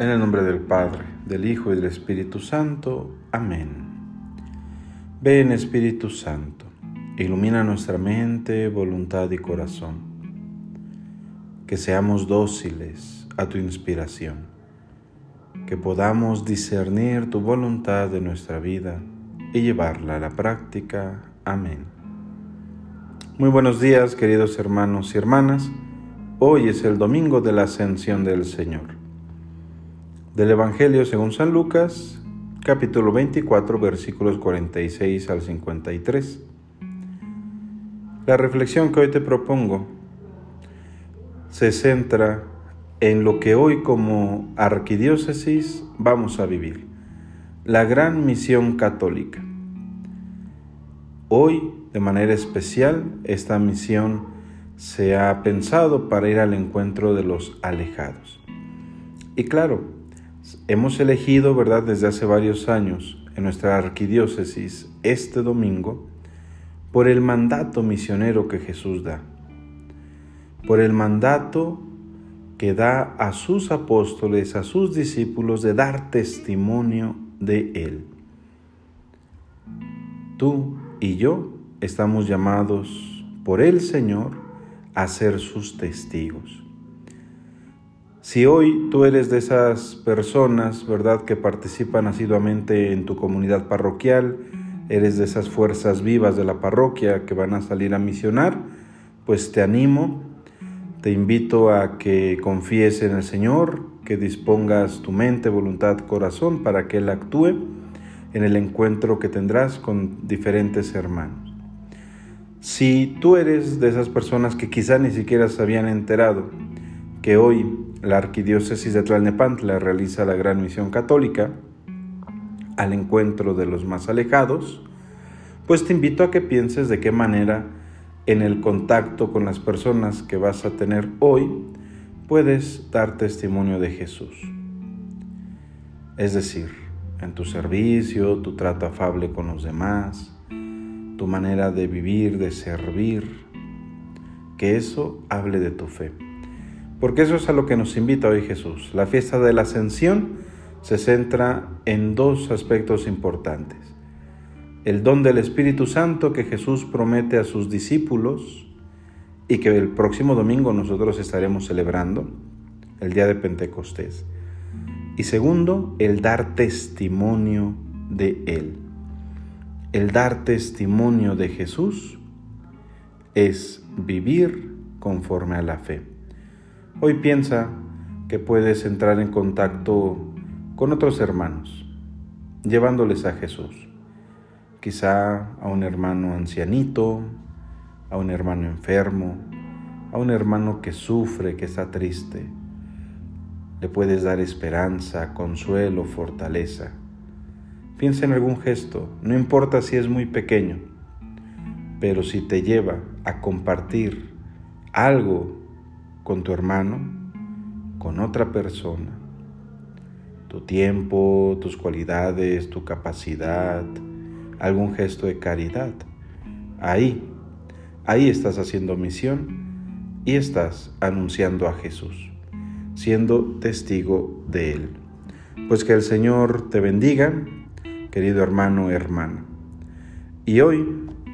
En el nombre del Padre, del Hijo y del Espíritu Santo. Amén. Ven Espíritu Santo, ilumina nuestra mente, voluntad y corazón. Que seamos dóciles a tu inspiración, que podamos discernir tu voluntad de nuestra vida y llevarla a la práctica. Amén. Muy buenos días, queridos hermanos y hermanas. Hoy es el domingo de la ascensión del Señor del Evangelio según San Lucas, capítulo 24, versículos 46 al 53. La reflexión que hoy te propongo se centra en lo que hoy como arquidiócesis vamos a vivir, la gran misión católica. Hoy, de manera especial, esta misión se ha pensado para ir al encuentro de los alejados. Y claro, Hemos elegido, ¿verdad?, desde hace varios años en nuestra arquidiócesis este domingo por el mandato misionero que Jesús da, por el mandato que da a sus apóstoles, a sus discípulos, de dar testimonio de Él. Tú y yo estamos llamados por el Señor a ser sus testigos. Si hoy tú eres de esas personas, ¿verdad?, que participan asiduamente en tu comunidad parroquial, eres de esas fuerzas vivas de la parroquia que van a salir a misionar, pues te animo, te invito a que confíes en el Señor, que dispongas tu mente, voluntad, corazón para que Él actúe en el encuentro que tendrás con diferentes hermanos. Si tú eres de esas personas que quizá ni siquiera se habían enterado que hoy la Arquidiócesis de Tlalnepantla realiza la gran misión católica al encuentro de los más alejados, pues te invito a que pienses de qué manera en el contacto con las personas que vas a tener hoy puedes dar testimonio de Jesús. Es decir, en tu servicio, tu trato afable con los demás, tu manera de vivir, de servir, que eso hable de tu fe. Porque eso es a lo que nos invita hoy Jesús. La fiesta de la ascensión se centra en dos aspectos importantes. El don del Espíritu Santo que Jesús promete a sus discípulos y que el próximo domingo nosotros estaremos celebrando, el día de Pentecostés. Y segundo, el dar testimonio de Él. El dar testimonio de Jesús es vivir conforme a la fe. Hoy piensa que puedes entrar en contacto con otros hermanos, llevándoles a Jesús. Quizá a un hermano ancianito, a un hermano enfermo, a un hermano que sufre, que está triste. Le puedes dar esperanza, consuelo, fortaleza. Piensa en algún gesto, no importa si es muy pequeño, pero si te lleva a compartir algo con tu hermano, con otra persona. Tu tiempo, tus cualidades, tu capacidad, algún gesto de caridad. Ahí, ahí estás haciendo misión y estás anunciando a Jesús, siendo testigo de Él. Pues que el Señor te bendiga, querido hermano, hermana. Y hoy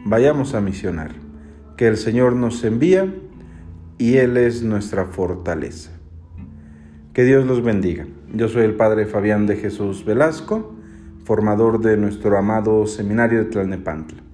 vayamos a misionar. Que el Señor nos envía y Él es nuestra fortaleza. Que Dios los bendiga. Yo soy el Padre Fabián de Jesús Velasco, formador de nuestro amado Seminario de Tlalnepantla.